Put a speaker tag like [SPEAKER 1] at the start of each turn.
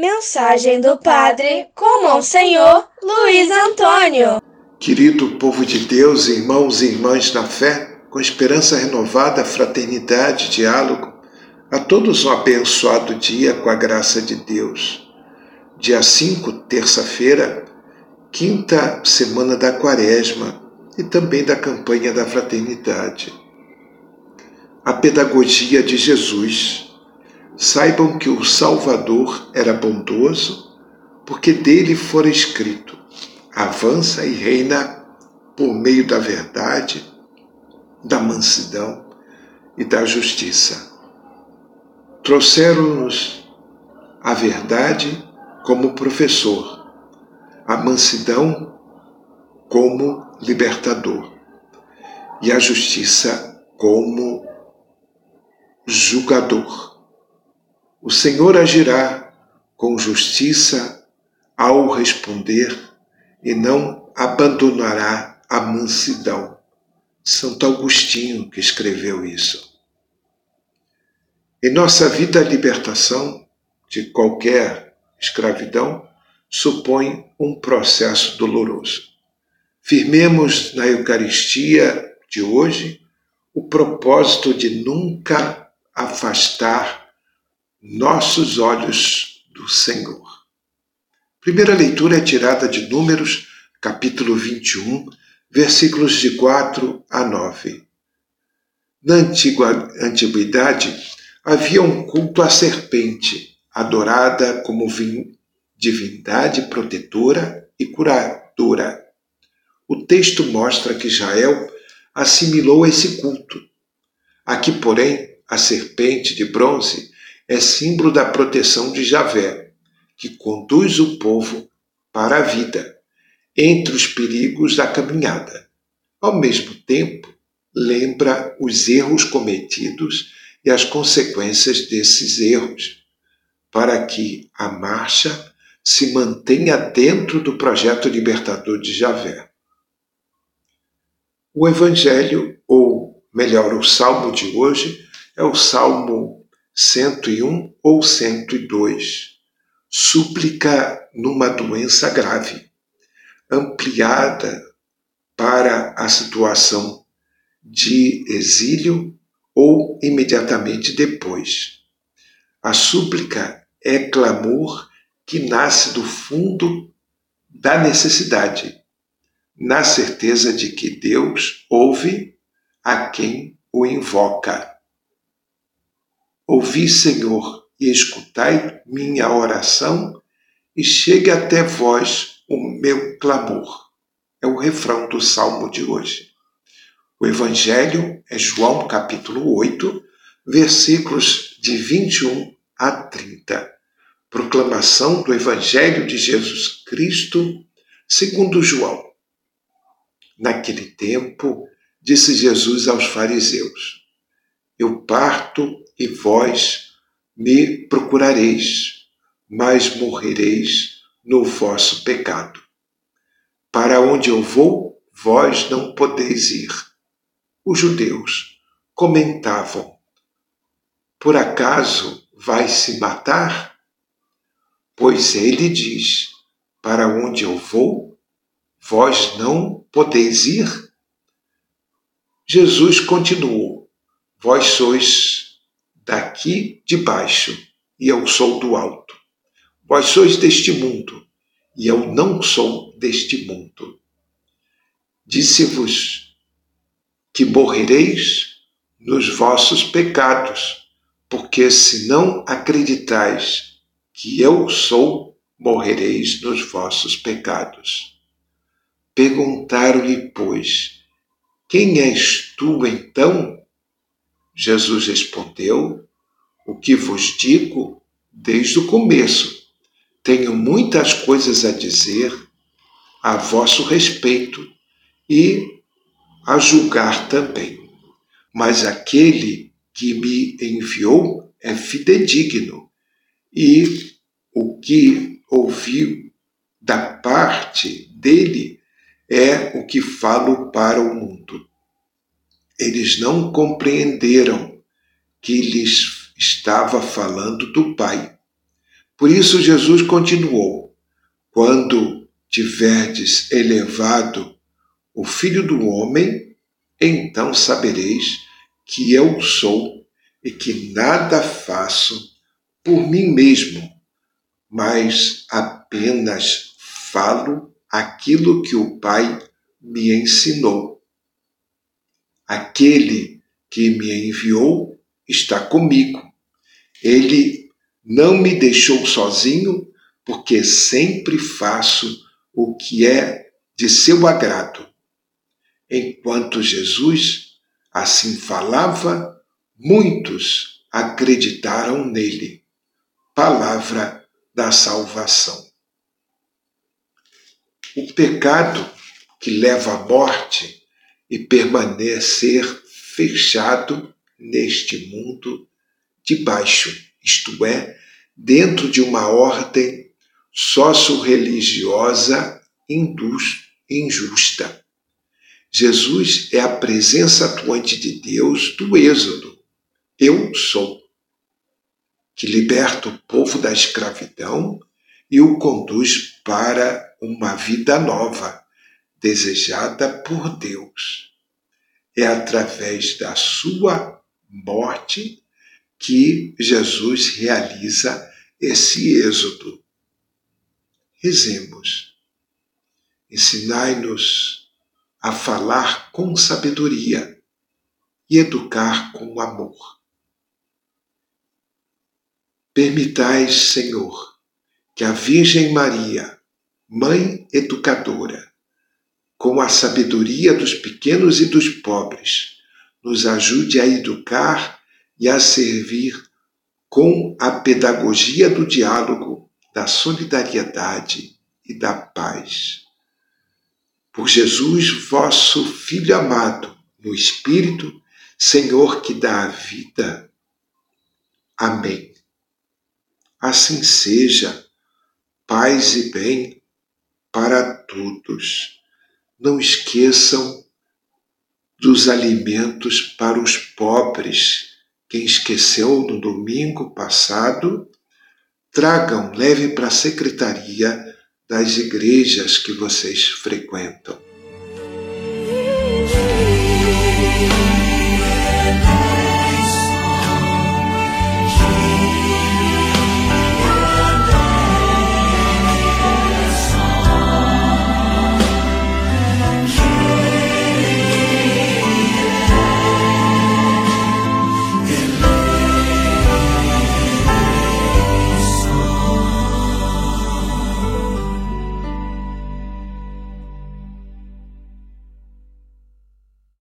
[SPEAKER 1] Mensagem do Padre com Monsenhor Luiz Antônio.
[SPEAKER 2] Querido povo de Deus, irmãos e irmãs na fé, com esperança renovada, fraternidade, diálogo, a todos um abençoado dia com a graça de Deus. Dia 5, terça-feira, quinta semana da Quaresma e também da campanha da fraternidade. A pedagogia de Jesus saibam que o Salvador era bondoso, porque dele fora escrito: avança e reina por meio da verdade, da mansidão e da justiça. Trouxeram-nos a verdade como professor, a mansidão como libertador e a justiça como julgador. O Senhor agirá com justiça ao responder e não abandonará a mansidão. Santo Agostinho que escreveu isso. Em nossa vida, a libertação de qualquer escravidão supõe um processo doloroso. Firmemos na Eucaristia de hoje o propósito de nunca afastar nossos olhos do Senhor. Primeira leitura é tirada de Números, capítulo 21, versículos de 4 a 9. Na antiga, antiguidade, havia um culto à serpente, adorada como divindade protetora e curadora. O texto mostra que Israel assimilou esse culto. Aqui, porém, a serpente de bronze é símbolo da proteção de Javé, que conduz o povo para a vida, entre os perigos da caminhada. Ao mesmo tempo, lembra os erros cometidos e as consequências desses erros, para que a marcha se mantenha dentro do projeto libertador de Javé. O Evangelho, ou melhor, o Salmo de hoje, é o Salmo 101 ou 102. Súplica numa doença grave, ampliada para a situação de exílio ou imediatamente depois. A súplica é clamor que nasce do fundo da necessidade, na certeza de que Deus ouve a quem o invoca. Ouvi, Senhor, e escutai minha oração, e chegue até vós o meu clamor. É o refrão do salmo de hoje. O evangelho é João capítulo 8, versículos de 21 a 30. Proclamação do evangelho de Jesus Cristo, segundo João. Naquele tempo, disse Jesus aos fariseus: Eu parto e vós me procurareis, mas morrereis no vosso pecado. Para onde eu vou, vós não podeis ir. Os judeus comentavam: Por acaso vai se matar? Pois ele diz: Para onde eu vou, vós não podeis ir? Jesus continuou: Vós sois daqui de baixo, e eu sou do alto. Vós sois deste mundo, e eu não sou deste mundo. Disse-vos que morrereis nos vossos pecados, porque se não acreditais que eu sou, morrereis nos vossos pecados. Perguntaram-lhe, pois, quem és tu então? Jesus respondeu: O que vos digo desde o começo. Tenho muitas coisas a dizer a vosso respeito e a julgar também. Mas aquele que me enviou é fidedigno, e o que ouvi da parte dele é o que falo para o mundo. Eles não compreenderam que lhes estava falando do Pai. Por isso, Jesus continuou: Quando tiverdes elevado o Filho do Homem, então sabereis que eu sou e que nada faço por mim mesmo, mas apenas falo aquilo que o Pai me ensinou. Aquele que me enviou está comigo. Ele não me deixou sozinho, porque sempre faço o que é de seu agrado. Enquanto Jesus assim falava, muitos acreditaram nele. Palavra da salvação. O pecado que leva à morte e permanecer fechado neste mundo de baixo, isto é, dentro de uma ordem sócio-religiosa injusta. Jesus é a presença atuante de Deus do Êxodo. Eu sou, que liberta o povo da escravidão e o conduz para uma vida nova, desejada por Deus. É através da sua morte que Jesus realiza esse êxodo. Rezemos. Ensinai-nos a falar com sabedoria e educar com amor. Permitais, Senhor, que a Virgem Maria, Mãe Educadora, com a sabedoria dos pequenos e dos pobres, nos ajude a educar e a servir com a pedagogia do diálogo, da solidariedade e da paz. Por Jesus, vosso Filho amado, no Espírito, Senhor que dá a vida. Amém. Assim seja, paz e bem para todos não esqueçam dos alimentos para os pobres. Quem esqueceu no domingo passado, tragam, leve para a secretaria das igrejas que vocês frequentam.